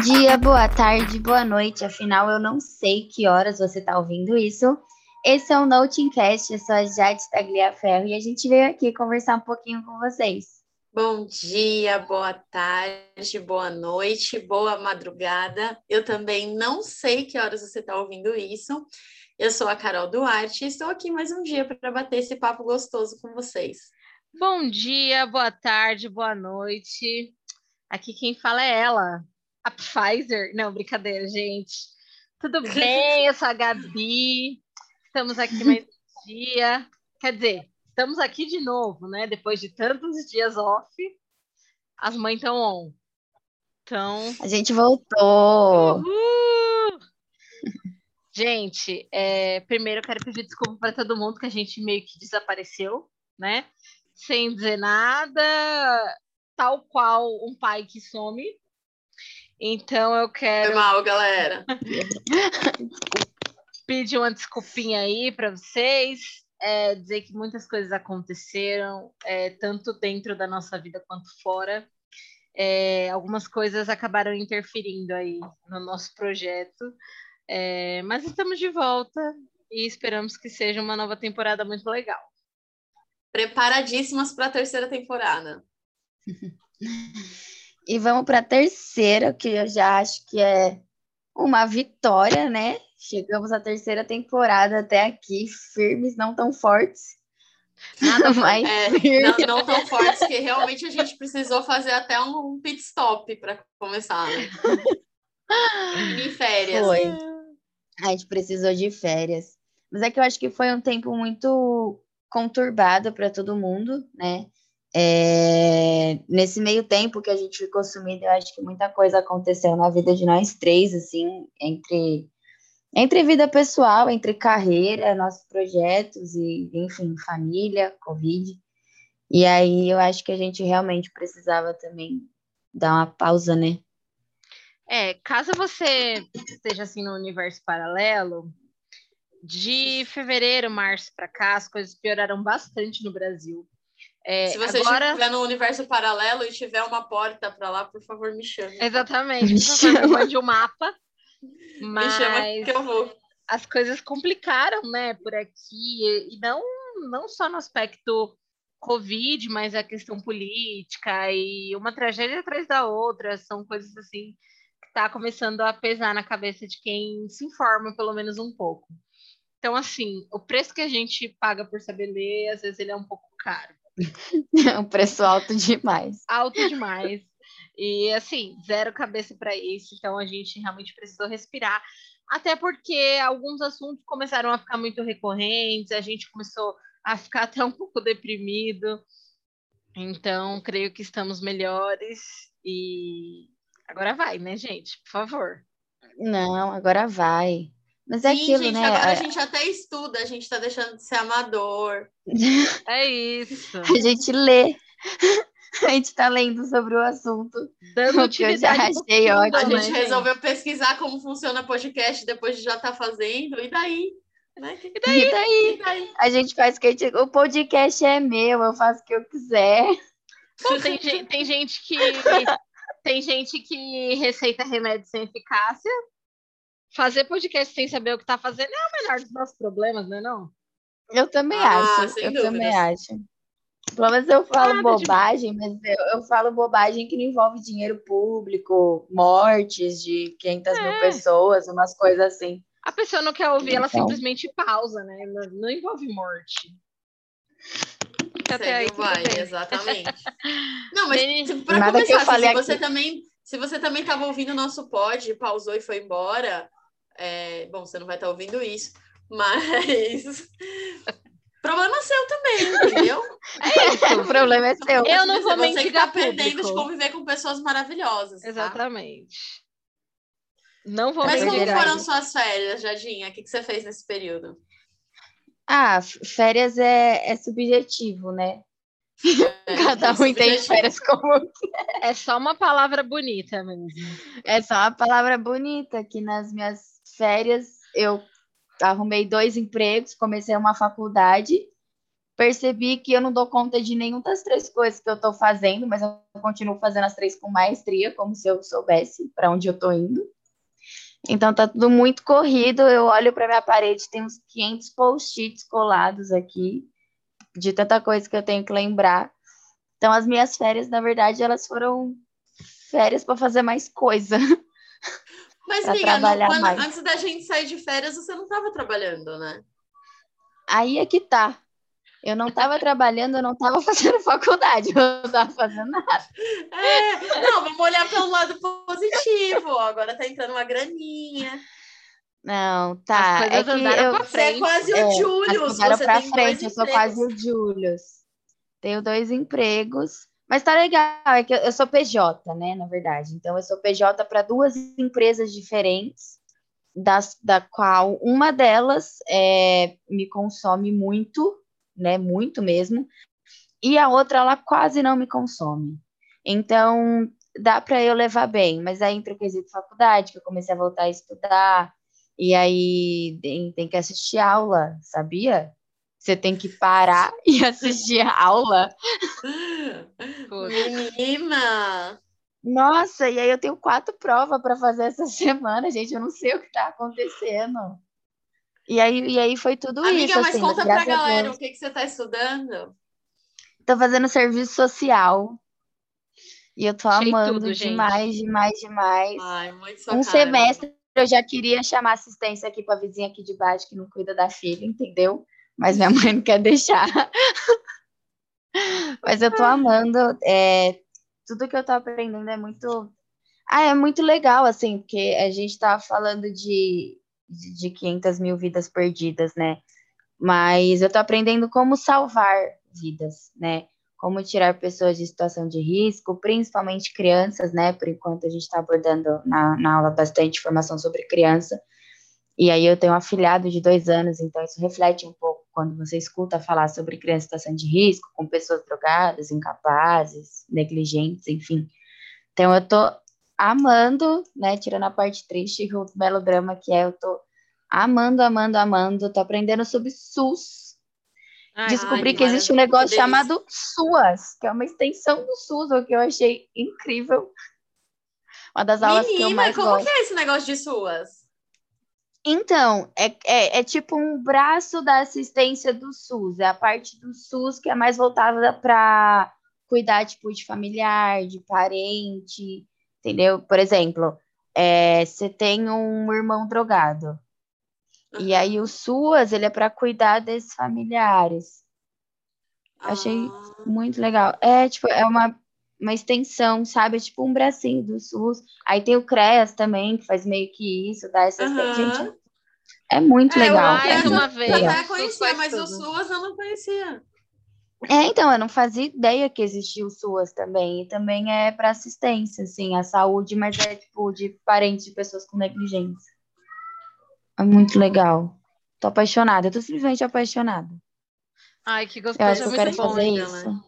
dia, boa tarde, boa noite. Afinal, eu não sei que horas você está ouvindo isso. Esse é o Notingcast, eu sou a Jade Tagliaferro e a gente veio aqui conversar um pouquinho com vocês. Bom dia, boa tarde, boa noite, boa madrugada. Eu também não sei que horas você está ouvindo isso. Eu sou a Carol Duarte e estou aqui mais um dia para bater esse papo gostoso com vocês. Bom dia, boa tarde, boa noite. Aqui quem fala é ela, a Pfizer. Não, brincadeira, gente. Tudo bem? Eu sou a Gabi. Estamos aqui mais um dia. Quer dizer, estamos aqui de novo, né? Depois de tantos dias off, as mães estão on. Então. A gente voltou. Uhul! Gente, é, primeiro eu quero pedir desculpa para todo mundo que a gente meio que desapareceu, né? Sem dizer nada, tal qual um pai que some. Então eu quero. Foi mal, galera. pedir uma desculpinha aí para vocês. É, dizer que muitas coisas aconteceram, é, tanto dentro da nossa vida quanto fora. É, algumas coisas acabaram interferindo aí no nosso projeto, é, mas estamos de volta e esperamos que seja uma nova temporada muito legal. Preparadíssimas para a terceira temporada. e vamos para a terceira, que eu já acho que é uma vitória, né? Chegamos à terceira temporada até aqui, firmes, não tão fortes. Nada mais. É, não, não, tão fortes que realmente a gente precisou fazer até um pit stop para começar, né? em férias. Foi. A gente precisou de férias. Mas é que eu acho que foi um tempo muito conturbado para todo mundo, né? É, nesse meio tempo que a gente ficou sumido, eu acho que muita coisa aconteceu na vida de nós três, assim, entre, entre vida pessoal, entre carreira, nossos projetos e, enfim, família, Covid. E aí eu acho que a gente realmente precisava também dar uma pausa, né? É, caso você esteja assim no universo paralelo, de fevereiro, março para cá, as coisas pioraram bastante no Brasil. É, Se você agora... estiver no universo paralelo e tiver uma porta para lá, por favor, me chame. Exatamente, me mande o um mapa. Mas me chama que eu vou. As coisas complicaram, né, por aqui, e não, não só no aspecto Covid, mas a questão política e uma tragédia atrás da outra, são coisas assim que está começando a pesar na cabeça de quem se informa, pelo menos um pouco. Então, assim, o preço que a gente paga por saber ler, às vezes ele é um pouco caro. um preço alto demais. Alto demais. E assim, zero cabeça para isso, então a gente realmente precisou respirar. Até porque alguns assuntos começaram a ficar muito recorrentes, a gente começou a ficar até um pouco deprimido. Então, creio que estamos melhores e agora vai, né, gente? Por favor. Não, agora vai. Mas é Sim, aquilo, gente, né? agora a gente até estuda, a gente está deixando de ser amador. É isso. A gente lê. A gente está lendo sobre o assunto. Dando que eu já achei ótimo. A gente né, resolveu gente? pesquisar como funciona podcast depois de já estar tá fazendo, e daí? Né? E, daí? E, daí? e daí? A gente faz o que gente... O podcast é meu, eu faço o que eu quiser. tem, tem gente que. Tem gente que receita remédio sem eficácia, fazer podcast sem saber o que está fazendo é o menor dos nossos problemas, não é não? Eu também ah, acho, eu dúvidas. também acho. Pelo menos eu falo ah, bobagem, mas eu, eu, falo bobagem que não envolve dinheiro público, mortes de 500 é. mil pessoas, umas coisas assim. A pessoa não quer ouvir, então... ela simplesmente pausa, né? Não, não envolve morte. Até aí, vai, exatamente. não, mas para começar, se você também se você também estava ouvindo o nosso pod, pausou e foi embora, é, bom, você não vai estar tá ouvindo isso, mas problema seu também, entendeu? É isso, o problema é seu. Eu não vou mentir. Você está perdendo de conviver com pessoas maravilhosas. Tá? Exatamente. Não vou Mas como foram suas férias, Jadinha? O que, que você fez nesse período? Ah, férias é, é subjetivo, né? É, Cada um entende férias como É só uma palavra bonita mesmo. É só uma palavra bonita que nas minhas férias eu arrumei dois empregos, comecei uma faculdade, percebi que eu não dou conta de nenhuma das três coisas que eu estou fazendo, mas eu continuo fazendo as três com maestria, como se eu soubesse para onde eu estou indo. Então tá tudo muito corrido. Eu olho para minha parede, tem uns 500 post-its colados aqui, de tanta coisa que eu tenho que lembrar. Então as minhas férias, na verdade, elas foram férias para fazer mais coisa. Mas, Miga, não, quando, antes da gente sair de férias, você não estava trabalhando, né? Aí é que tá. Eu não estava trabalhando, eu não estava fazendo faculdade, eu não estava fazendo nada. É, não, vamos olhar pelo lado positivo. Agora tá entrando uma graninha. Não, tá. É que eu, você é quase é, o Júlio. Você pra frente, eu sou quase o Júlio. Tenho dois empregos. Mas tá legal, é que eu sou PJ, né, na verdade. Então, eu sou PJ para duas empresas diferentes, das, da qual uma delas é, me consome muito, né, muito mesmo, e a outra, ela quase não me consome. Então, dá para eu levar bem, mas aí entra o quesito faculdade, que eu comecei a voltar a estudar, e aí tem, tem que assistir aula, sabia? Você tem que parar e assistir a aula. Menina! Nossa, e aí eu tenho quatro provas para fazer essa semana, gente. Eu não sei o que está acontecendo. E aí, e aí foi tudo Amiga, isso. Amiga, mas assim, conta pra galera o que, que você está estudando. Estou fazendo serviço social. E eu tô Achei amando tudo, demais, demais, demais. Ai, muito um semestre eu já queria chamar assistência aqui para a vizinha aqui de baixo que não cuida da filha, entendeu? Mas minha mãe não quer deixar. mas eu tô amando. É, tudo que eu tô aprendendo é muito. Ah, é muito legal, assim, porque a gente tá falando de, de 500 mil vidas perdidas, né? Mas eu tô aprendendo como salvar vidas, né? Como tirar pessoas de situação de risco, principalmente crianças, né? Por enquanto a gente está abordando na, na aula bastante informação sobre criança. E aí eu tenho um afilhado de dois anos, então isso reflete um pouco quando você escuta falar sobre criança em situação de risco, com pessoas drogadas, incapazes, negligentes, enfim. Então eu tô amando, né, tirando a parte triste, o melodrama que é, eu tô amando, amando, amando, tô aprendendo sobre SUS. Ai, Descobri ai, que existe um negócio chamado SUAS, que é uma extensão do SUS, o que eu achei incrível. Uma das aulas Menina, que eu mais como gosto. que é esse negócio de SUAS? Então, é, é, é, tipo um braço da assistência do SUS, é a parte do SUS que é mais voltada para cuidar, tipo, de familiar, de parente, entendeu? Por exemplo, é, você tem um irmão drogado, uhum. e aí o SUAS, ele é para cuidar desses familiares. Achei ah. muito legal. É, tipo, é uma, uma extensão, sabe? É tipo um bracinho do SUS. Aí tem o CREAS também, que faz meio que isso, dá essa uhum. gente. É muito é, legal. Mais uma vez. Eu já conhecia, mas o SUAS eu não conhecia. É, então, eu não fazia ideia que existia o SUAS também. E também é para assistência, assim, a saúde, mas é tipo de parentes de pessoas com negligência. É muito legal. Tô apaixonada, eu tô simplesmente apaixonada. Ai, que gostoso. Eu acho que eu quero fazer isso. Né?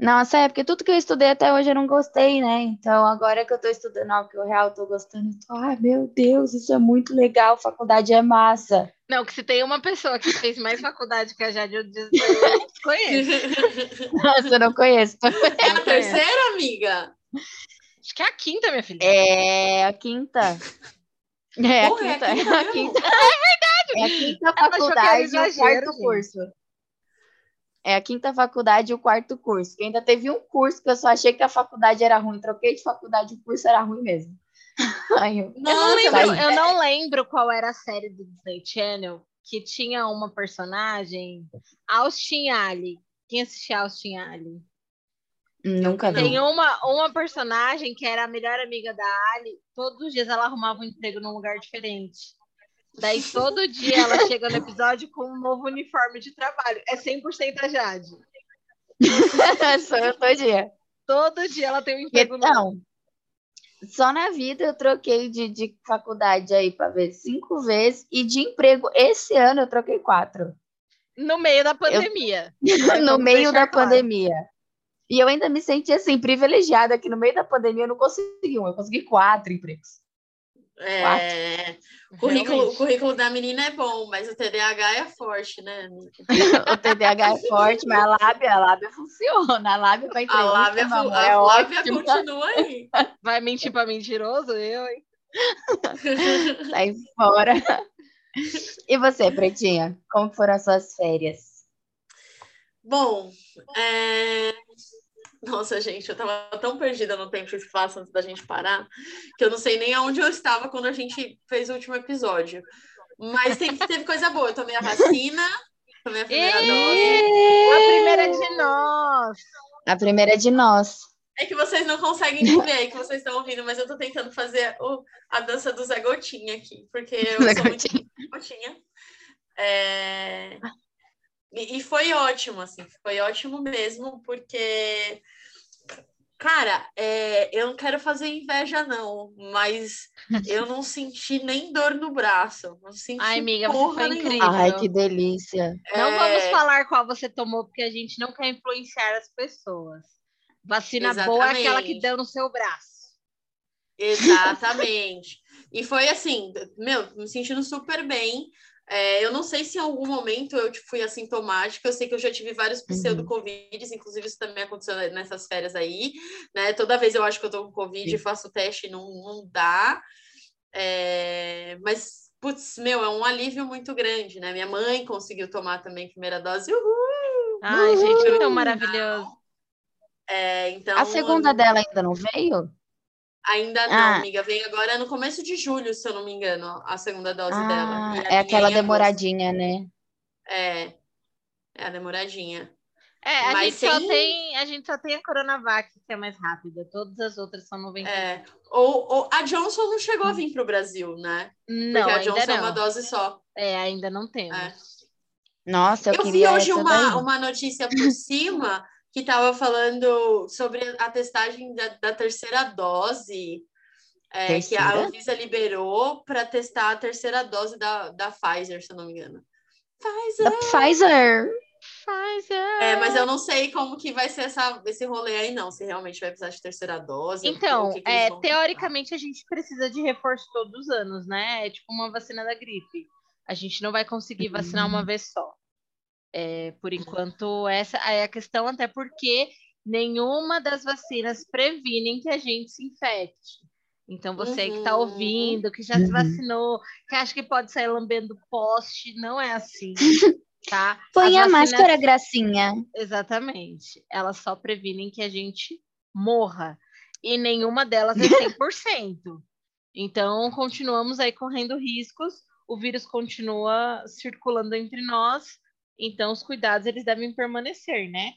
Nossa, é porque tudo que eu estudei até hoje eu não gostei, né? Então, agora que eu tô estudando algo que eu real tô gostando, eu tô, ai meu Deus, isso é muito legal, faculdade é massa. Não, que se tem uma pessoa que fez mais faculdade que a Jade, eu conheço. Nossa, eu não conheço. É a terceira, amiga? Acho que é a quinta, minha filha. É a quinta. É, Porra, a quinta. É a quinta. É, a quinta. é verdade. É a quinta faculdade e o quarto curso. É a quinta faculdade e o quarto curso. Que ainda teve um curso que eu só achei que a faculdade era ruim. Troquei de faculdade e o curso era ruim mesmo. eu, não lembro, eu não lembro qual era a série do Disney Channel que tinha uma personagem, Austin Ali. Quem assistia Austin Ali? Nunca vi. Tem uma, uma personagem que era a melhor amiga da Ali. Todos os dias ela arrumava um emprego num lugar diferente. Daí todo dia ela chega no episódio com um novo uniforme de trabalho. É 100% a Jade. Sou eu todo dia. Todo dia ela tem um emprego então, novo. Só na vida eu troquei de, de faculdade aí para ver cinco vezes e de emprego esse ano eu troquei quatro. No meio da pandemia. Eu... no meio da claro. pandemia. E eu ainda me senti assim, privilegiada que no meio da pandemia eu não consegui um, eu consegui quatro empregos. É, o currículo, o currículo da menina é bom, mas o TDAH é forte, né, amiga? o TDAH é forte, mas a lábia, a lábia funciona. A lábia vai A lábia, amor, a é lábia continua aí. Vai mentir para mentiroso? Eu, hein? Sai fora. E você, Pretinha? Como foram as suas férias? Bom, é... Nossa, gente, eu tava tão perdida no tempo e espaço antes da gente parar, que eu não sei nem aonde eu estava quando a gente fez o último episódio. Mas teve, teve coisa boa. Eu tomei a vacina, tomei a primeira dose. A primeira de nós. A primeira de nós. É que vocês não conseguem me ver, é que vocês estão ouvindo, mas eu tô tentando fazer o, a dança do Zé Gotinha aqui, porque eu Zé sou Gotinha. muito Gotinha. É... E, e foi ótimo, assim, foi ótimo mesmo, porque Cara, é, eu não quero fazer inveja, não, mas eu não senti nem dor no braço. Não senti Ai, amiga, você foi incrível. Ai, que delícia. Não é... vamos falar qual você tomou, porque a gente não quer influenciar as pessoas. Vacina Exatamente. boa é aquela que deu no seu braço. Exatamente. e foi assim, meu, me sentindo super bem. É, eu não sei se em algum momento eu tipo, fui assintomática, eu sei que eu já tive vários pseudo-covids, inclusive isso também aconteceu nessas férias aí, né? Toda vez eu acho que eu tô com Covid, Sim. faço teste e não, não dá. É, mas, putz, meu, é um alívio muito grande, né? Minha mãe conseguiu tomar também a primeira dose. Uhul! Ai, uhul! gente, é tão maravilhoso. É, então, a segunda dela ainda não veio? Ainda não, ah. amiga. Vem agora no começo de julho, se eu não me engano, a segunda dose ah, dela. É aquela demoradinha, né? É. É a demoradinha. É, a Mas gente, sem... só tem, a gente só tem a Coronavac, que é mais rápida. Todas as outras são 90. É. Ou, ou a Johnson não chegou a vir para o Brasil, né? Não, Porque a Johnson não. é uma dose só. É, ainda não temos. É. Nossa, eu, eu vi hoje uma, uma notícia por cima que estava falando sobre a testagem da, da terceira dose, é, que a Anvisa liberou para testar a terceira dose da, da Pfizer, se eu não me engano. Pfizer! Da Pfizer! Pfizer! É, mas eu não sei como que vai ser essa, esse rolê aí, não. Se realmente vai precisar de terceira dose. Então, que que é, teoricamente, a gente precisa de reforço todos os anos, né? É tipo uma vacina da gripe. A gente não vai conseguir vacinar uma vez só. É, por enquanto, essa é a questão, até porque nenhuma das vacinas previnem que a gente se infecte. Então, você uhum. que está ouvindo, que já uhum. se vacinou, que acha que pode sair lambendo poste, não é assim, tá? Põe a máscara, gracinha. Exatamente. Elas só previnem que a gente morra. E nenhuma delas é 100%. então, continuamos aí correndo riscos. O vírus continua circulando entre nós então, os cuidados eles devem permanecer, né?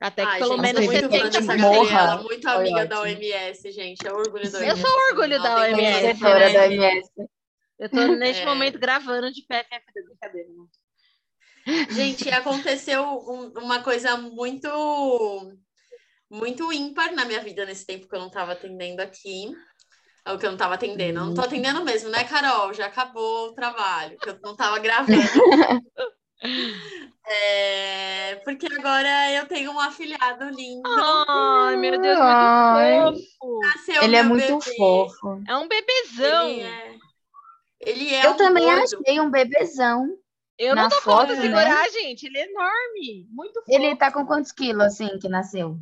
Até que Ai, pelo gente, menos você tente morra. Ela muito amiga da OMS, gente. É orgulho da OMS. Eu sou orgulho da OMS. Né? da OMS. Eu tô neste é... momento gravando de PFF brincadeira. Né? Gente, aconteceu um, uma coisa muito muito ímpar na minha vida nesse tempo que eu não estava atendendo aqui. É o que eu não estava atendendo. Eu não tô atendendo mesmo, né, Carol? Já acabou o trabalho, que eu não estava gravando. É, porque agora eu tenho um afilhado lindo. Ai, meu Deus, muito fofo. Nasceu ele é muito bebê. fofo. É um bebezão. Ele é, ele é eu um também gordo. achei um bebezão. Eu não tô foto, falando segurar, né? gente. Ele é enorme. Muito fofo. Ele tá com quantos quilos, assim, que nasceu?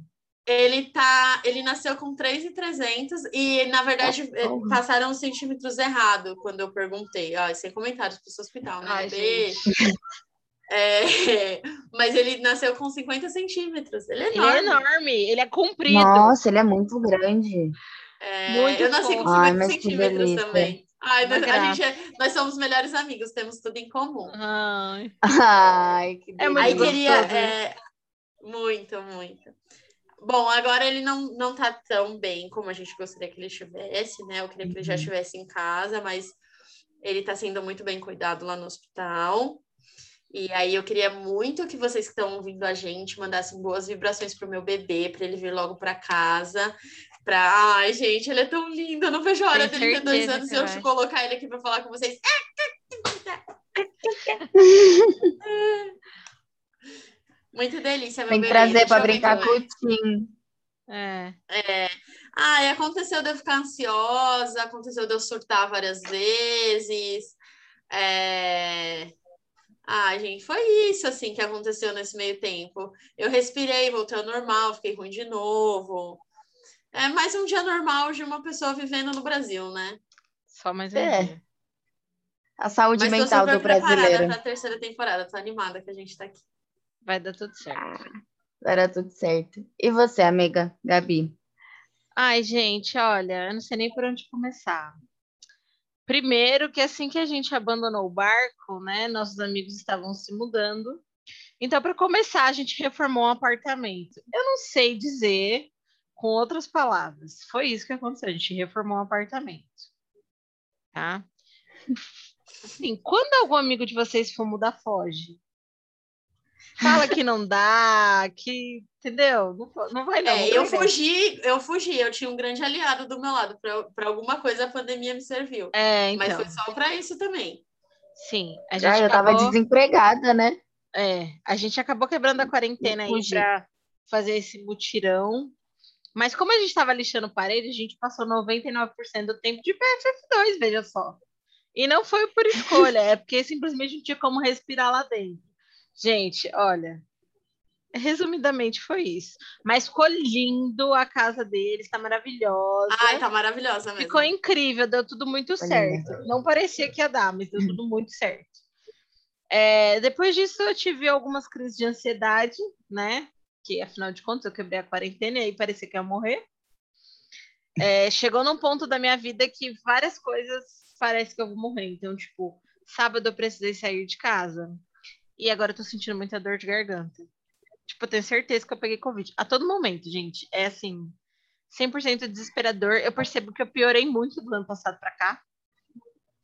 Ele tá, ele nasceu com 3,300 e na verdade oh, passaram os centímetros errado quando eu perguntei. Ah, sem comentários para o hospital, né? Ai, é, mas ele nasceu com 50 centímetros. Ele é enorme. Ele é enorme, ele é comprido. Nossa, ele é muito grande. É, muito eu nasci com 50 Ai, centímetros também. Ai, nós, a gente é, nós somos melhores amigos, temos tudo em comum. Ai, Ai que é muito Aí queria. É, muito, muito. Bom, agora ele não, não tá tão bem como a gente gostaria que ele estivesse, né? Eu queria que ele já uhum. estivesse em casa, mas ele tá sendo muito bem cuidado lá no hospital. E aí eu queria muito que vocês que estão ouvindo a gente mandassem boas vibrações pro meu bebê, para ele vir logo para casa. Pra... Ai, gente, ele é tão lindo. Eu não vejo a hora Tem dele ter dois anos e eu te colocar ele aqui para falar com vocês. Muito delícia, meu Tem que trazer para brincar com o Tim. É. é. Ah, aconteceu de eu ficar ansiosa, aconteceu de eu surtar várias vezes. É... Ah, gente, foi isso assim que aconteceu nesse meio tempo. Eu respirei, voltei ao normal, fiquei ruim de novo. É mais um dia normal de uma pessoa vivendo no Brasil, né? Só mais um é. dia. A saúde Mas mental do brasileiro. Para a terceira temporada, tô animada que a gente tá aqui. Vai dar tudo certo. Ah, vai dar tudo certo. E você, amiga, Gabi? Ai, gente, olha, eu não sei nem por onde começar. Primeiro, que assim que a gente abandonou o barco, né, nossos amigos estavam se mudando. Então, para começar, a gente reformou um apartamento. Eu não sei dizer com outras palavras. Foi isso que aconteceu. A gente reformou um apartamento. Tá? Assim, quando algum amigo de vocês for mudar, foge. Fala que não dá, que. Entendeu? Não, não vai não. É, eu fugi, eu fugi, eu tinha um grande aliado do meu lado. Para alguma coisa a pandemia me serviu. É, então. Mas foi só para isso também. Sim. A gente ah, eu acabou... tava desempregada, né? É, a gente acabou quebrando a quarentena aí para fazer esse mutirão. Mas como a gente estava lixando parede, a gente passou 99% do tempo de PFF2, veja só. E não foi por escolha, é porque simplesmente não tinha como respirar lá dentro. Gente, olha, resumidamente foi isso. Mas ficou lindo a casa deles, tá maravilhosa. Ai, tá maravilhosa mesmo. Ficou incrível, deu tudo muito certo. Não parecia que ia dar, mas deu tudo muito certo. É, depois disso, eu tive algumas crises de ansiedade, né? Que afinal de contas eu quebrei a quarentena e aí parecia que ia morrer. É, chegou num ponto da minha vida que várias coisas parece que eu vou morrer. Então, tipo, sábado eu precisei sair de casa. E agora eu tô sentindo muita dor de garganta. Tipo, eu tenho certeza que eu peguei Covid. A todo momento, gente. É assim, 100% desesperador. Eu percebo que eu piorei muito do ano passado para cá.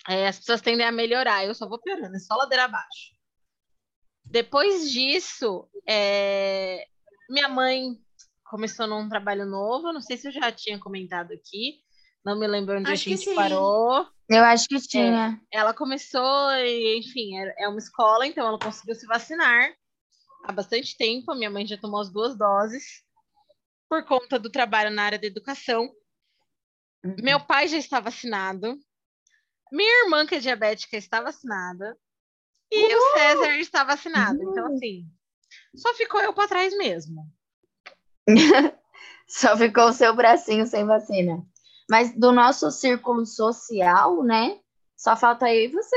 É, as pessoas tendem a melhorar. Eu só vou piorando, é só ladeira abaixo. Depois disso, é... minha mãe começou num trabalho novo. Não sei se eu já tinha comentado aqui. Não me lembro onde acho a gente parou. Eu acho que tinha. É, ela começou, e, enfim, é, é uma escola, então ela conseguiu se vacinar há bastante tempo. A minha mãe já tomou as duas doses por conta do trabalho na área da educação. Uhum. Meu pai já está vacinado. Minha irmã, que é diabética, está vacinada. E uhum. o César está vacinado. Uhum. Então, assim, só ficou eu para trás mesmo. só ficou o seu bracinho sem vacina. Mas do nosso círculo social, né? Só falta eu e você.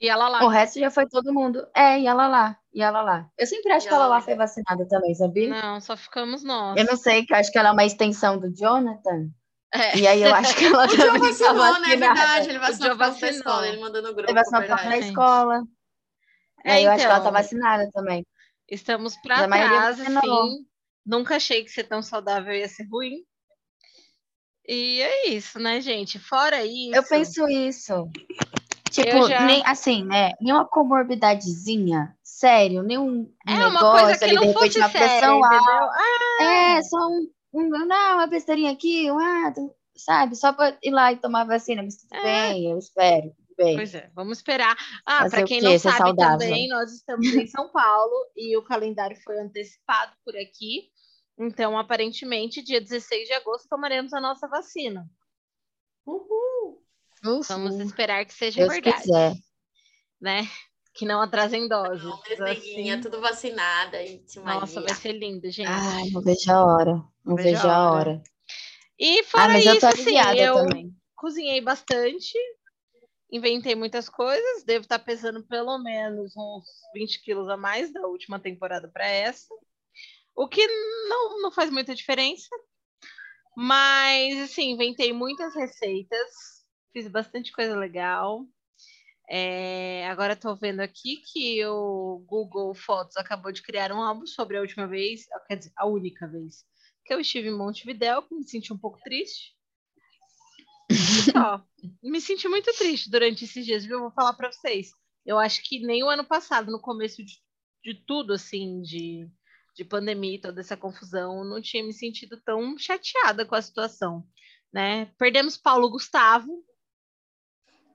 E ela lá. O resto já foi todo mundo. É, e ela lá. E ela lá. Eu sempre acho e que ela, ela lá foi vacinada também, sabia? Não, só ficamos nós. Eu não sei, que eu acho que ela é uma extensão do Jonathan. É. E aí eu acho que ela o também vacinou, né? É verdade, ele vacinou para a escola, ele mandou no grupo. Ele vacinou para escola. É, aí eu acho que ela tá então, vacinada também. Estamos para trás, assim. Nunca achei que ser tão saudável ia ser ruim. E é isso, né, gente? Fora isso. Eu penso isso. Tipo, já... nem assim, né? Nenhuma comorbidadezinha, sério, nenhum é negócio ali, de repente, uma pressão. Ah. É, só um, um, não, uma besteirinha aqui, um, ah, sabe? Só para ir lá e tomar vacina, mas tudo é. bem, eu espero. Bem. Pois é, vamos esperar. Ah, para quem não sabe também, nós estamos em São Paulo e o calendário foi antecipado por aqui. Então, aparentemente, dia 16 de agosto tomaremos a nossa vacina. Uhul! Vamos esperar que seja Deus verdade. Quiser. Né? Que não atrasem doses. Não, assim. tudo vacinada. Nossa, vai ser lindo, gente. Ai, não vejo a hora. Não, vejo, vejo a hora. hora. E fora ah, mas isso, eu, tô assim, eu também. cozinhei bastante, inventei muitas coisas, devo estar pesando pelo menos uns 20 quilos a mais da última temporada para essa. O que não, não faz muita diferença. Mas, assim, inventei muitas receitas, fiz bastante coisa legal. É, agora estou vendo aqui que o Google Fotos acabou de criar um álbum sobre a última vez, quer dizer, a única vez que eu estive em Montevidéu, me senti um pouco triste. Só, me senti muito triste durante esses dias, viu? Eu vou falar para vocês. Eu acho que nem o ano passado, no começo de, de tudo, assim, de de pandemia e toda essa confusão, não tinha me sentido tão chateada com a situação, né? Perdemos Paulo Gustavo.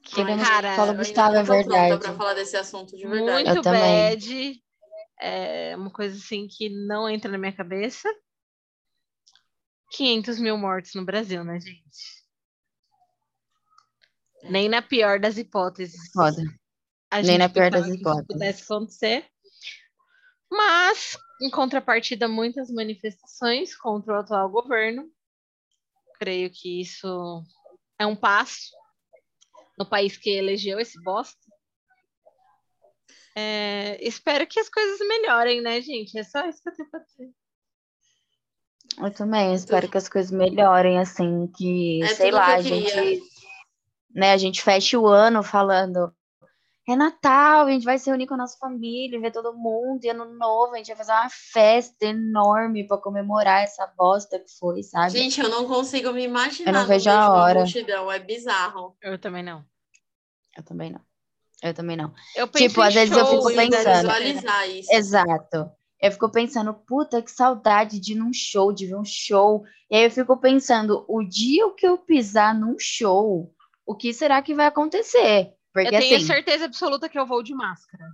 Que, Perdemos cara, Paulo Gustavo é verdade. para falar desse assunto de verdade. Muito bad. É uma coisa assim que não entra na minha cabeça. 500 mil mortos no Brasil, né, gente? Nem na pior das hipóteses. Foda. Nem na pior das hipóteses. pudesse acontecer. Mas, em contrapartida, muitas manifestações contra o atual governo. Creio que isso é um passo no país que elegeu esse bosta. É, espero que as coisas melhorem, né, gente? É só isso que eu tenho pra dizer. Eu também espero que as coisas melhorem, assim, que, é sei lá, a gente, né, a gente feche o ano falando é Natal, a gente vai se reunir com a nossa família, ver todo mundo, e ano novo, a gente vai fazer uma festa enorme para comemorar essa bosta que foi, sabe? Gente, eu não consigo me imaginar. Eu não vejo a hora. Multidão, é bizarro. Eu também não. Eu também não. Eu também não. Eu tipo, às vezes eu fico pensando. Visualizar isso. Exato. Eu fico pensando, puta, que saudade de ir num show, de ver um show. E aí eu fico pensando, o dia que eu pisar num show, o que será que vai acontecer? Porque, eu tenho assim, certeza absoluta que eu vou de máscara.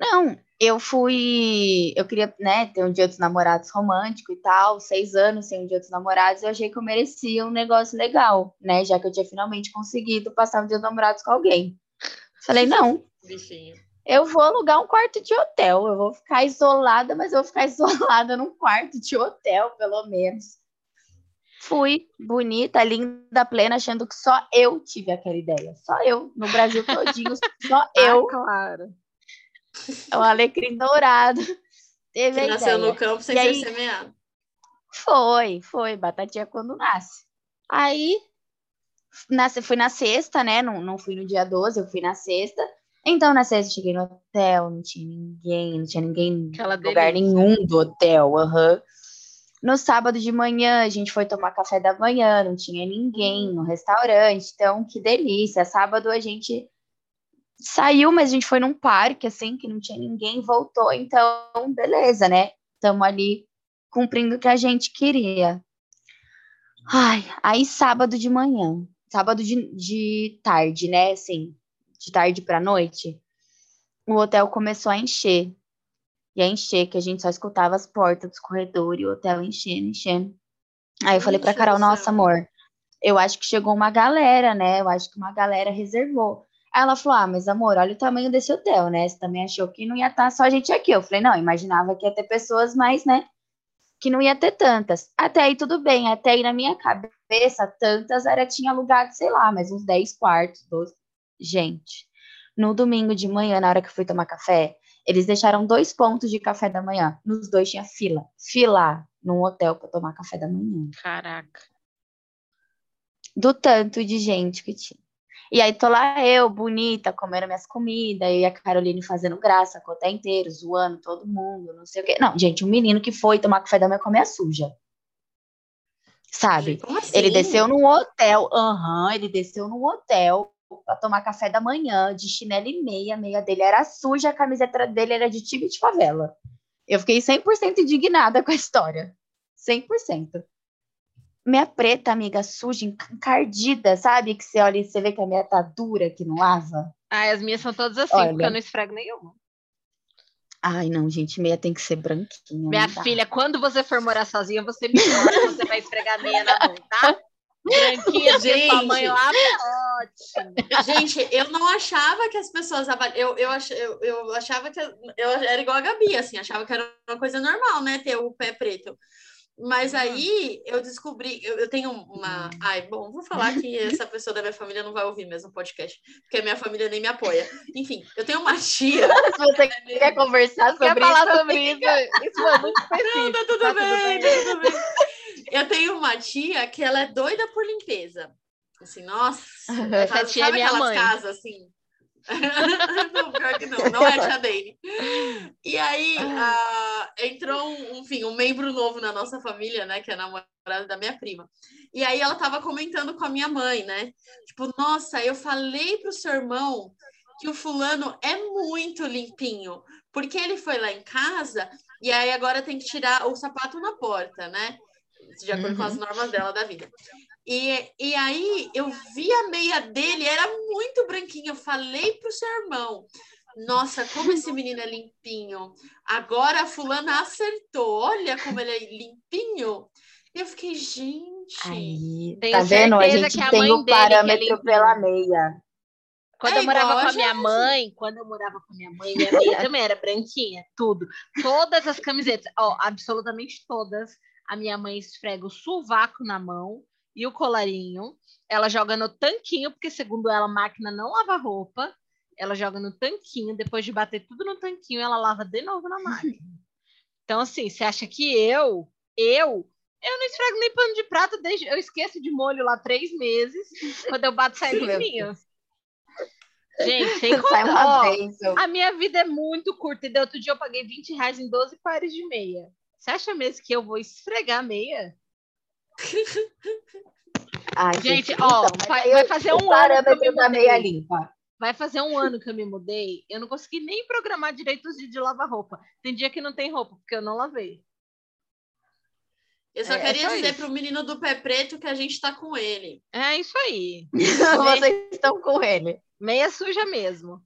Não, eu fui. Eu queria, né, ter um dia dos namorados romântico e tal, seis anos sem um dia dos namorados, eu achei que eu merecia um negócio legal, né? Já que eu tinha finalmente conseguido passar um dia dos namorados com alguém. Falei, não. Bichinho. Eu vou alugar um quarto de hotel. Eu vou ficar isolada, mas eu vou ficar isolada num quarto de hotel, pelo menos. Fui bonita, linda, plena, achando que só eu tive aquela ideia. Só eu, no Brasil todinho, só ah, eu. Ah, claro. É um alecrim dourado. Teve que nasceu no campo sem e ser aí, semeado. Foi, foi. Batatinha quando nasce. Aí, nasce, fui na sexta, né? Não, não fui no dia 12, eu fui na sexta. Então, na sexta, cheguei no hotel, não tinha ninguém, não tinha ninguém em lugar nenhum do hotel. Uhum. No sábado de manhã, a gente foi tomar café da manhã, não tinha ninguém no restaurante, então que delícia. Sábado a gente saiu, mas a gente foi num parque, assim, que não tinha ninguém, voltou, então beleza, né? Estamos ali cumprindo o que a gente queria. Ai, aí sábado de manhã, sábado de, de tarde, né? Assim, de tarde para noite, o hotel começou a encher ia encher, que a gente só escutava as portas dos corredores e o hotel enchendo, enchendo. Aí eu falei pra Carol, nossa, amor, eu acho que chegou uma galera, né? Eu acho que uma galera reservou. Aí ela falou: Ah, mas amor, olha o tamanho desse hotel, né? Você também achou que não ia estar só a gente aqui. Eu falei: Não, imaginava que ia ter pessoas mais, né? Que não ia ter tantas. Até aí tudo bem, até aí na minha cabeça, tantas era, tinha alugado, sei lá, mais uns 10 quartos, 12. Gente, no domingo de manhã, na hora que eu fui tomar café, eles deixaram dois pontos de café da manhã. Nos dois tinha fila. Fila num hotel para tomar café da manhã. Caraca. Do tanto de gente que tinha. E aí tô lá eu, bonita, comendo minhas comidas, e a Caroline fazendo graça com o hotel inteiro, zoando todo mundo, não sei o quê. Não, gente, um menino que foi tomar café da manhã comer a suja. Sabe? Assim? Ele desceu num hotel, aham, uhum, ele desceu num hotel para tomar café da manhã, de chinelo e meia, a meia dele era suja, a camiseta dele era de time de favela. Eu fiquei 100% indignada com a história. 100%. Minha preta, amiga, suja, encardida, sabe? Que você olha e você vê que a minha tá dura, que não lava. Ah, as minhas são todas assim, olha. porque eu não esfrego nenhuma. Ai, não, gente, meia tem que ser branquinha. Minha filha, quando você for morar sozinha, você me mostra, você vai esfregar meia na mão, tá? Branquinha de tamanho ótimo. Gente, eu não achava que as pessoas eu, eu, ach, eu, eu achava que eu era igual a Gabi, assim, achava que era uma coisa normal, né, ter o pé preto. Mas aí eu descobri, eu, eu, tenho uma. Ai, bom, vou falar que essa pessoa da minha família não vai ouvir mesmo o podcast, porque a minha família nem me apoia. Enfim, eu tenho uma tia. Se você quer conversar sobre quer falar isso, sobre isso, isso é muito específico. Não, tá tudo tá bem, tudo bem. Tá tudo bem. Eu tenho uma tia que ela é doida por limpeza. Assim, nossa, essa tia é minha mãe. casas assim. não, pior que não, não é a tia dele. E aí uh, entrou, um, enfim, um membro novo na nossa família, né? Que é a namorada da minha prima. E aí ela tava comentando com a minha mãe, né? Tipo, nossa, eu falei pro seu irmão que o fulano é muito limpinho, porque ele foi lá em casa e aí agora tem que tirar o sapato na porta, né? De acordo uhum. com as normas dela da vida. E, e aí eu vi a meia dele, era muito branquinha. Eu falei pro seu irmão: Nossa, como esse menino é limpinho. Agora a fulana acertou. Olha como ele é limpinho. E eu fiquei, gente. Aí, tá vendo? A gente a tem o parâmetro pela meia. Quando é eu morava com a minha mãe, quando eu morava com a minha mãe, minha meia também era branquinha, tudo. Todas as camisetas, ó, absolutamente todas, a minha mãe esfrega o sovaco na mão e o colarinho. Ela joga no tanquinho, porque segundo ela, a máquina não lava roupa. Ela joga no tanquinho, depois de bater tudo no tanquinho, ela lava de novo na máquina. Então, assim, você acha que eu, eu, eu não esfrego nem pano de prato, desde, eu esqueço de molho lá três meses, quando eu bato sai limpinho. Gente, sem contar, a minha vida é muito curta. E outro dia eu paguei 20 reais em 12 pares de meia. Você acha mesmo que eu vou esfregar meia? Ai, gente, gente, ó, então, vai, vai, fazer um ano que eu me mudei. Meia limpa. Vai fazer um ano que eu me mudei. Eu não consegui nem programar direito os dias de lavar roupa. Tem dia que não tem roupa, porque eu não lavei. Eu só é, queria é só dizer para o menino do pé preto que a gente está com ele. É isso aí. Vocês estão com ele. Meia suja mesmo.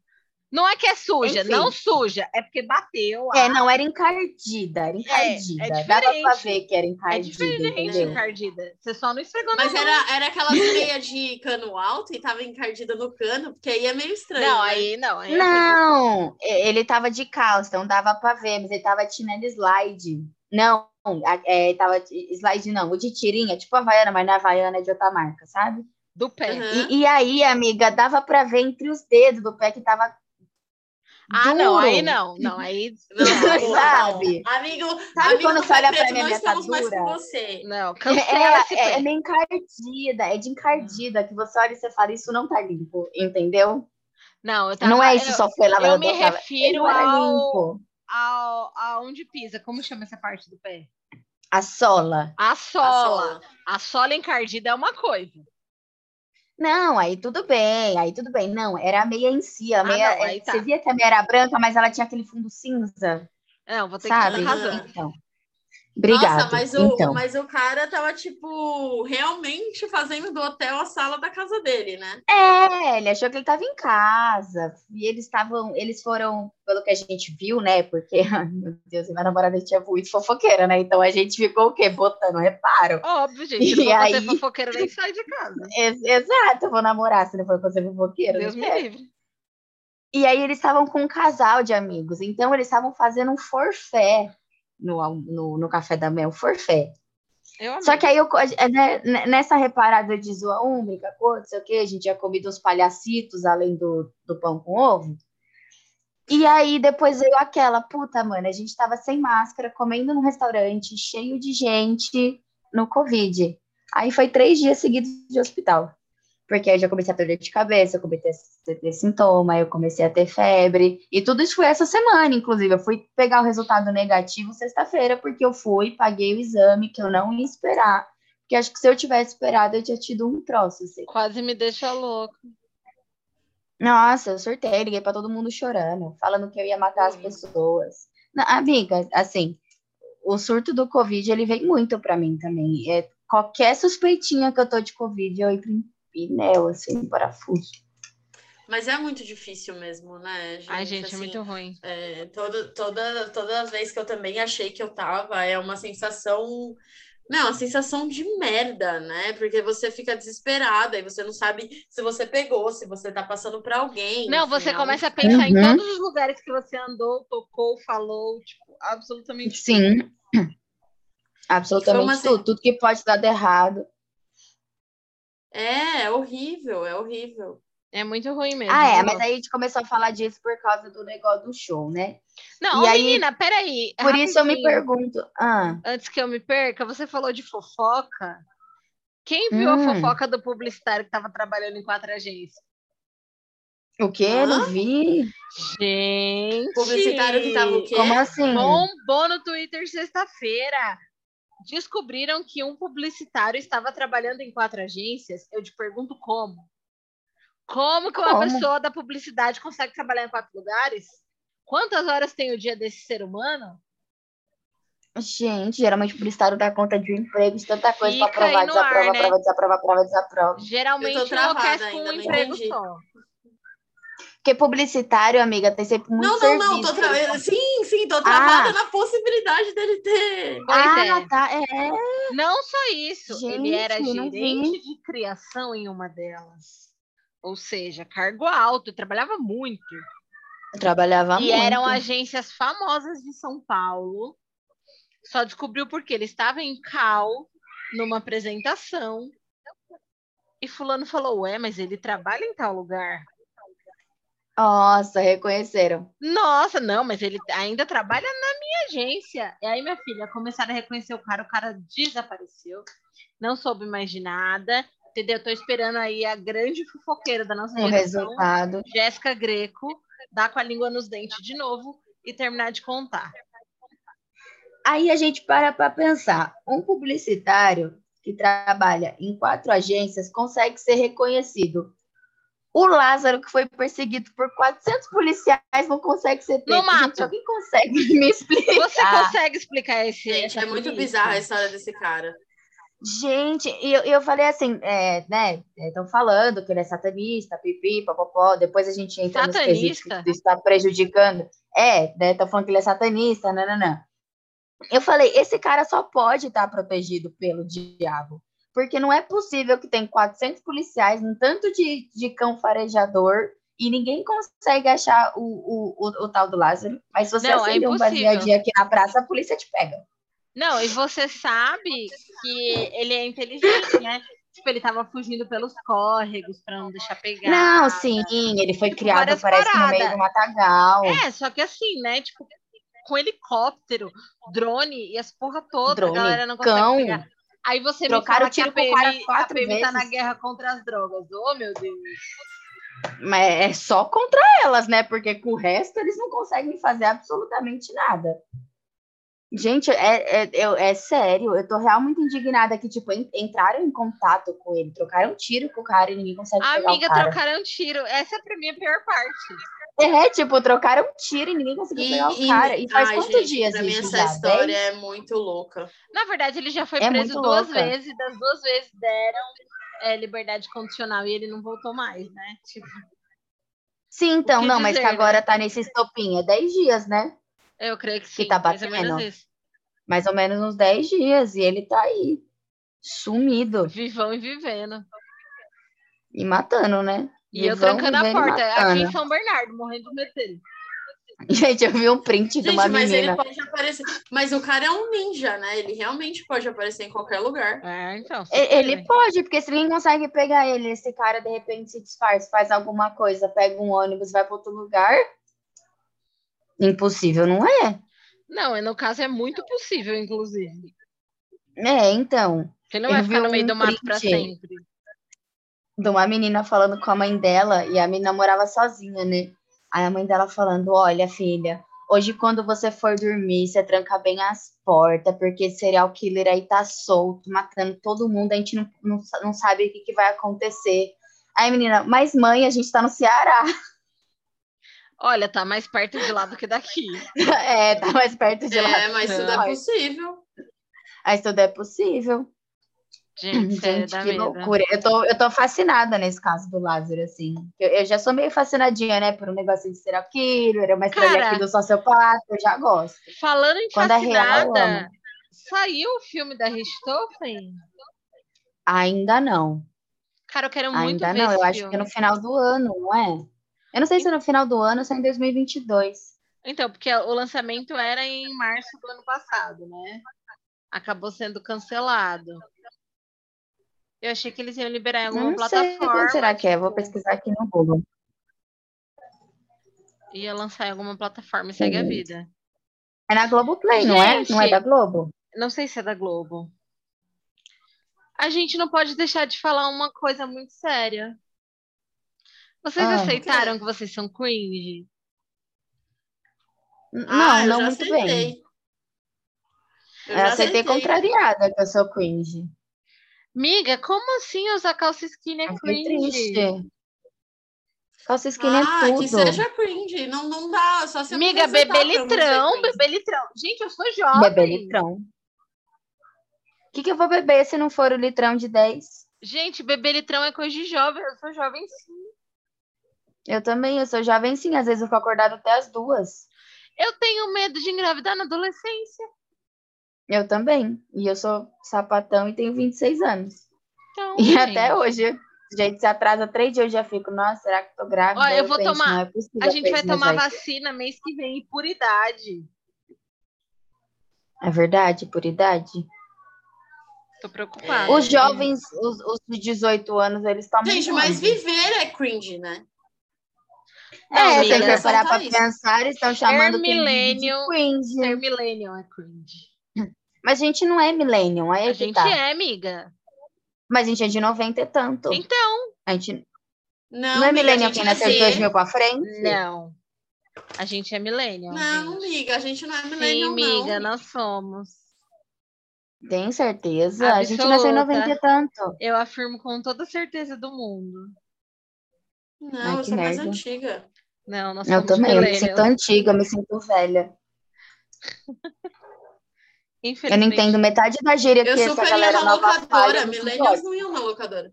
Não é que é suja, Enfim. não suja, é porque bateu. É, não, era encardida, era encardida. É, é Dava pra ver que era encardida. É diferente encardida. Você só não esfregou Mas era, era aquela meia de cano alto e tava encardida no cano, porque aí é meio estranho. Não, né? aí não. Aí é não, é ele tava de calça, então dava pra ver, mas ele tava tirando slide. Não, é, tava slide não, o de tirinha, tipo a Havaiana, mas na Havaiana é de outra marca, sabe? Do pé. Uhum. E, e, aí, amiga, dava para ver entre os dedos do pé que tava ah, Duro. não, aí não, não, aí não, sabe? Amigo, sabe amigo quando você olha pra minha estamos mais com você. Não, é, é, é meio encardida, é de encardida, que você olha e você fala, isso não tá limpo, entendeu? Não, eu tava, Não é isso eu, só foi lavado. Eu me refiro ao, ao, aonde pisa, como chama essa parte do pé? A sola. A sola. A sola, a sola encardida é uma coisa. Não, aí tudo bem, aí tudo bem. Não, era a meia em si. A ah, meia, não, é, tá. Você via que a meia era branca, mas ela tinha aquele fundo cinza. Não, vou ter sabe? que razão. Então. Obrigada. Nossa, mas o, então. mas o cara tava, tipo, realmente fazendo do hotel a sala da casa dele, né? É, ele achou que ele tava em casa. E eles estavam, eles foram, pelo que a gente viu, né? Porque, ai, meu Deus, minha namorada tinha muito fofoqueira, né? Então a gente ficou o quê? Botando reparo. Óbvio, gente. Se não aí... ser fofoqueira, nem sai de casa. Exato, eu vou namorar se não for você fofoqueira. Deus me livre. E aí eles estavam com um casal de amigos. Então eles estavam fazendo um forfé no, no, no café da manhã, o forfé. Só que aí eu, é, né, nessa reparada de zoa brinca com não sei o que, a gente tinha comido uns palhacitos além do, do pão com ovo. E aí depois veio aquela, puta, mano, a gente tava sem máscara, comendo num restaurante cheio de gente no Covid. Aí foi três dias seguidos de hospital porque aí eu já comecei a ter dor de cabeça, eu comecei a ter sintoma, eu comecei a ter febre, e tudo isso foi essa semana, inclusive. Eu fui pegar o resultado negativo sexta-feira, porque eu fui, paguei o exame que eu não ia esperar, porque acho que se eu tivesse esperado, eu tinha tido um troço. Assim. Quase me deixa louco. Nossa, eu surtei, liguei para todo mundo chorando, falando que eu ia matar as pessoas. Não, amiga, assim, o surto do Covid, ele vem muito para mim também. É, qualquer suspeitinha que eu tô de Covid, eu entro em pneu, assim, parafuso. Mas é muito difícil mesmo, né, gente? Ai, gente, assim, é muito ruim. É, toda, toda, toda vez que eu também achei que eu tava, é uma sensação. Não, uma sensação de merda, né? Porque você fica desesperada e você não sabe se você pegou, se você tá passando para alguém. Não, você começa a pensar uhum. em todos os lugares que você andou, tocou, falou, tipo, absolutamente. Sim. Absolutamente uma... tudo. Tudo que pode dar errado. É, é horrível, é horrível. É muito ruim mesmo. Ah, é, mas aí a gente começou a falar disso por causa do negócio do show, né? Não, e aí, menina, peraí. Por rapidinho. isso eu me pergunto. Ah. Antes que eu me perca, você falou de fofoca. Quem viu hum. a fofoca do publicitário que estava trabalhando em quatro agências? O quê? Ah? Não vi. Gente. Publicitário que tava o quê? Como assim? Bombou no Twitter sexta-feira descobriram que um publicitário estava trabalhando em quatro agências, eu te pergunto como. Como que uma como? pessoa da publicidade consegue trabalhar em quatro lugares? Quantas horas tem o dia desse ser humano? Gente, geralmente o publicitário dá conta de um emprego, de tanta coisa para provar, desaprova, ar, né? prova, desaprova, prova, desaprova. Geralmente enlouquece com um emprego só. Porque publicitário, amiga, tem sempre muito Não, não, não, tô tra... sim, sim, tô travada ah. na possibilidade dele ter. Pois ah, é. tá, é. Não só isso, Gente, ele era gerente de criação em uma delas. Ou seja, cargo alto, trabalhava muito. Trabalhava e muito. E eram agências famosas de São Paulo. Só descobriu porque ele estava em Cal, numa apresentação. E fulano falou, ué, mas ele trabalha em tal lugar. Nossa, reconheceram. Nossa, não, mas ele ainda trabalha na minha agência. E aí, minha filha, começaram a reconhecer o cara, o cara desapareceu, não soube mais de nada, entendeu? Tô esperando aí a grande fofoqueira da nossa o resultado. Jéssica Greco, dar com a língua nos dentes de novo e terminar de contar. Aí a gente para para pensar, um publicitário que trabalha em quatro agências consegue ser reconhecido o Lázaro, que foi perseguido por 400 policiais, não consegue ser pego. No mato. Gente, alguém consegue me explicar? Você consegue explicar esse... Gente, é muito bizarra a história desse cara. Gente, e eu, eu falei assim, é, né? Estão falando que ele é satanista, pipi, papapó. Depois a gente entra satanista? nos quesitos que está prejudicando. É, né? Estão falando que ele é satanista, não. Eu falei, esse cara só pode estar protegido pelo diabo porque não é possível que tem 400 policiais, um tanto de, de cão farejador, e ninguém consegue achar o, o, o, o tal do Lázaro. Mas se você não, acender é um baseadinho aqui na praça, a polícia te pega. Não, e você sabe que ele é inteligente, né? Tipo, ele tava fugindo pelos córregos para não deixar pegar. Não, sim, ele foi criado, parece, paradas. no meio do matagal. É, só que assim, né? Tipo, com helicóptero, drone e as porra toda, drone, a galera não consegue cão. pegar. Aí você Trocaram me fala que a PM, a PM tá na guerra contra as drogas. Oh, meu Deus. Mas é só contra elas, né? Porque com o resto eles não conseguem fazer absolutamente nada. Gente, é, é, é, é sério, eu tô realmente indignada que, tipo, entraram em contato com ele, trocaram um tiro com o cara e ninguém consegue Amiga, pegar o cara. trocaram um tiro. Essa é pra mim a pior parte. É, tipo, trocaram um tiro e ninguém conseguiu pegar o cara. E faz ai, quantos gente, dias pra mim essa já? história Dez? é muito louca. Na verdade, ele já foi é preso duas louca. vezes, e das duas vezes deram é, liberdade condicional e ele não voltou mais, né? Tipo... Sim, então, não, dizer, mas que agora né? tá nesse estopinho. É 10 dias, né? Eu creio que sim. Que tá batendo. Mais ou menos, mais ou menos uns 10 dias. E ele tá aí, sumido. Vivão e vivendo. E matando, né? E eu trancando a porta, aqui em São Bernardo, morrendo de medo dele. Gente, eu vi um print Gente, de uma mas menina. Ele pode aparecer. Mas o cara é um ninja, né? Ele realmente pode aparecer em qualquer lugar. É, então. Ele, pode, porque se ninguém consegue pegar ele, esse cara de repente se disfarça, faz alguma coisa, pega um ônibus, vai para outro lugar. Impossível, não é? Não, no caso é muito possível, inclusive. É, então. Você não vai ficar no meio um do mato para sempre de uma menina falando com a mãe dela, e a menina morava sozinha, né? Aí a mãe dela falando: Olha, filha, hoje quando você for dormir, você tranca bem as portas, porque serial killer aí tá solto, matando todo mundo, a gente não, não, não sabe o que, que vai acontecer. Aí, menina, mas mãe, a gente tá no Ceará. Olha, tá mais perto de lá do que daqui. é, tá mais perto de é, lá. É, mas tudo é possível. Mas tudo é possível. Gente, Gente que loucura. Eu tô, eu tô fascinada nesse caso do Lázaro, assim. Eu, eu, já sou meio fascinadinha, né, por um negócio de serial killer, uma história aqui do sociopata, eu já gosto. Falando em Quando fascinada, é real, saiu o filme da Richthofen? Ainda não. Cara, eu quero muito Ainda não, eu acho que é no final do ano, não é? Eu não sei se é no final do ano ou se é em 2022. Então, porque o lançamento era em março do ano passado, né? Acabou sendo cancelado. Eu achei que eles iam liberar em alguma não plataforma. Sei, será que é? Vou pesquisar aqui no Google. Ia lançar em alguma plataforma e segue a vida. É na Globoplay, não é? Não é da Globo? Não sei se é da Globo. A gente não pode deixar de falar uma coisa muito séria. Vocês ah, aceitaram que vocês são cringe? Não, ah, não muito aceitei. bem. Eu, eu aceitei, aceitei contrariada que eu sou cringe. Miga, como assim usar calça skinny é, é cringe? Triste. Calça skinny é ah, é tudo. que seja cringe. Não, não dá, só se Miga, bebê litrão, bebê litrão. Gente, eu sou jovem. Bebê litrão. O que, que eu vou beber se não for o litrão de 10? Gente, bebê litrão é coisa de jovem. Eu sou jovem sim. Eu também, eu sou jovem sim, às vezes eu fico acordada até as duas. Eu tenho medo de engravidar na adolescência. Eu também. E eu sou sapatão e tenho 26 anos. Então, e gente. até hoje, gente se atrasa três dias, eu já fico, nossa, será que tô grávida? Ó, eu vou penso, tomar. É a gente vai tomar vacina mês que vem por idade. É verdade, por idade? Tô preocupada. Os jovens, os, os de 18 anos, eles estão. Gente, mas viver é cringe, né? É, amiga, se você parar pra pensar, estão chamando ser millennial, de cringe. Ser millennial é cringe. Mas a gente não é millennial, é A gente tá. é, amiga. Mas a gente é de 90 e tanto. Então. A gente não, não é millennial quem nasceu de 2000 pra frente? Não. A gente é millennial. Não, gente. amiga, a gente não é millennial, Sim, amiga, não. nós somos. Tem certeza? Absoluta. A gente nasceu em 90 e tanto. Eu afirmo com toda certeza do mundo. Não, Ai, eu sou merda. mais antiga. Não, nós Eu também, eu me sinto antiga, eu me sinto velha. Eu não entendo metade da gíria eu que essa galera nova locadora. Millennials não iam na locadora.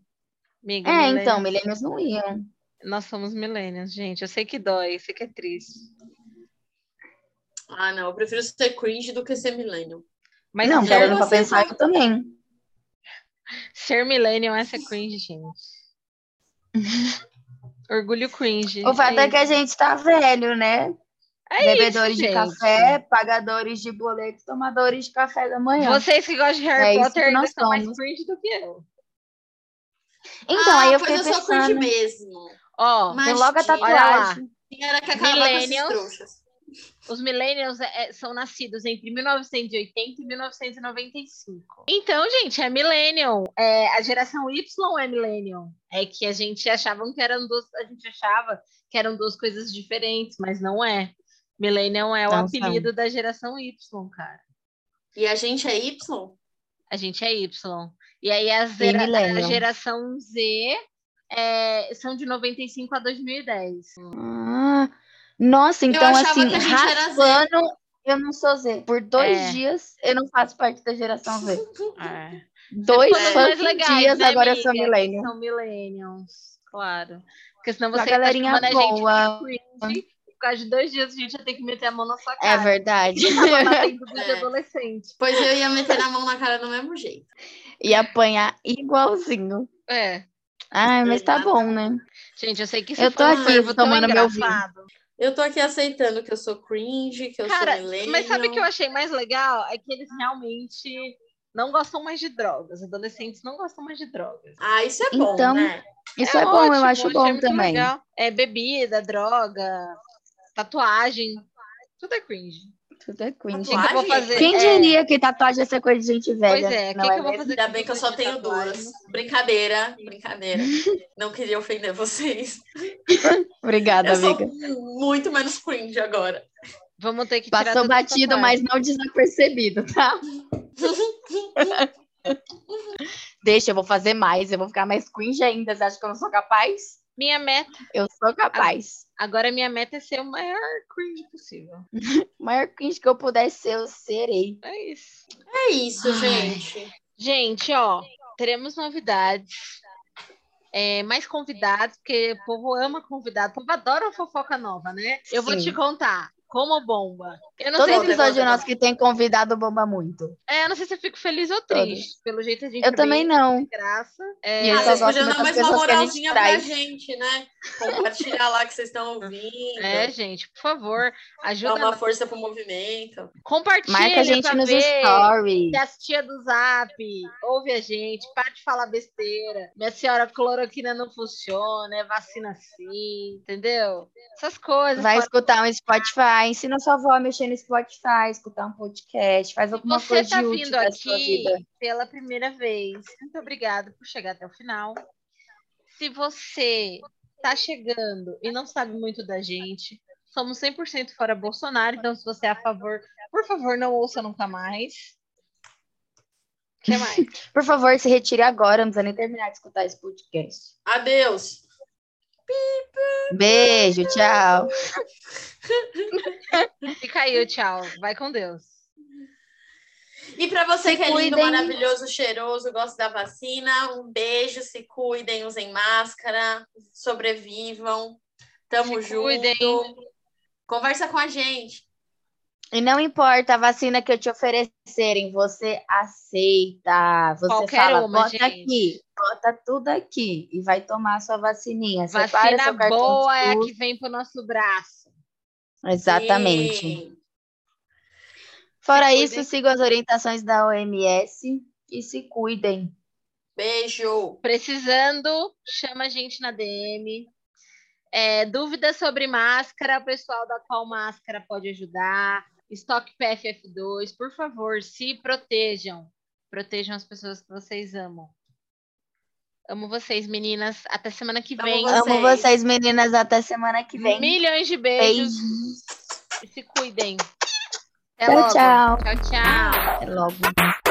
Amiga, é, então, millennials não iam. Nós somos millennials, gente. Eu sei que dói, eu sei que é triste. Ah, não. Eu prefiro ser cringe do que ser millennial. Mas não, parando pra pensar, eu também. Ser millennial é ser cringe, gente. Orgulho cringe. O fato é, é que a gente tá velho, né? É Bebedores isso, de café, pagadores de boletos, tomadores de café da manhã. Vocês que gostam de Harry é Potter ainda são mais cringe do que eu. Então, ah, aí eu fiquei eu pensando... sou cringe mesmo. Ó, tem logo a tatuagem. Era que Millennials, os millennials é, são nascidos entre 1980 e 1995. Então, gente, é millennial. É, a geração Y é millennial. É que a gente achava que eram duas, a gente achava que eram duas coisas diferentes, mas não é. Millennial é o não, apelido da geração Y, cara. E a gente é Y? A gente é Y. E aí a, zera, a geração Z é, são de 95 a 2010. Ah, nossa, então assim, raspando, eu não sou Z. Por dois é. dias, eu não faço parte da geração Z. É. Dois fucking dias, né, agora amiga? eu sou millennial. São millennials, claro. Porque senão você a galerinha tá boa. Cringe, causa de dois dias a gente ia ter que meter a mão na sua é cara. É verdade. é. adolescente. Pois eu ia meter a mão na cara do mesmo jeito. E apanhar igualzinho. É. Ai, mas tá bom, né? Gente, eu sei que isso eu tô aqui tomando meu vinho. Eu tô aqui aceitando que eu sou cringe, que eu Cara, sou millennial. Mas sabe o que eu achei mais legal? É que eles realmente não gostam mais de drogas. Adolescentes não gostam mais de drogas. Ah, isso é bom, então, né? Isso é, é bom, eu acho bom também. Legal. É bebida, droga, tatuagem, tudo é cringe. Tudo é cringe. Que que eu vou fazer? Quem é... diria que tatuagem é essa coisa de gente velha? Pois é, o que, é que eu vou fazer? Ainda bem que eu só tenho duas. Brincadeira, brincadeira. Não queria ofender vocês. Obrigada, eu amiga. Sou muito menos cringe agora. Vamos ter que Passou batido, mas não desapercebido, tá? Deixa, eu vou fazer mais, eu vou ficar mais cringe ainda. Você acha que eu não sou capaz? Minha meta. Eu sou capaz. Agora minha meta é ser o maior cringe possível. o maior cringe que eu puder ser, eu serei. É isso. É isso, Ai. gente. Gente, ó, teremos novidades. É, mais convidados, porque o povo ama convidado, o povo adora fofoca nova, né? Eu Sim. vou te contar como bomba. Eu não Todo sei episódio nosso que tem convidado bomba muito. É, eu não sei se eu fico feliz ou triste. Todos. Pelo jeito a gente Eu também não. Graça. É... Ah, vocês podiam dar mais uma moralzinha pra gente, né? Compartilhar lá que vocês estão ouvindo. É, gente, por favor, ajuda. Dá uma força pro movimento. Compartilha. Marca a gente nos stories. a tia do Zap ouve a gente, para de falar besteira. Minha senhora, cloroquina não funciona, é vacina sim, entendeu? Essas coisas. Vai pode... escutar um Spotify ensina sua avó a mexer no Spotify, escutar um podcast, faz alguma Você coisa tá de útil vindo aqui pela primeira vez. Muito obrigada por chegar até o final. Se você tá chegando e não sabe muito da gente, somos 100% fora Bolsonaro, então se você é a favor, por favor, não ouça nunca mais. O que mais? por favor, se retire agora, não precisa nem terminar de escutar esse podcast. Adeus. Beijo, tchau. Fica aí, tchau. Vai com Deus. E para você se que é lindo, maravilhoso, cheiroso, gosta da vacina, um beijo, se cuidem, usem máscara, sobrevivam. Tamo Se junto. Cuidem. Conversa com a gente. E não importa a vacina que eu te oferecerem, você aceita. Você Qualquer fala, uma, bota gente. aqui, bota tudo aqui e vai tomar a sua vacininha. Vacina boa é a que vem pro nosso braço. Exatamente. Sim. Fora se isso, sigam as orientações da OMS e se cuidem. Beijo. Precisando, chama a gente na DM. É, dúvidas sobre máscara, o pessoal da qual máscara pode ajudar. Estoque PFF2, por favor, se protejam. Protejam as pessoas que vocês amam. Amo vocês, meninas. Até semana que vem. Amo vocês, Amo vocês meninas. Até semana que vem. Milhões de beijos. beijos. E se cuidem. Até tchau, logo. tchau. Tchau, tchau. Até logo.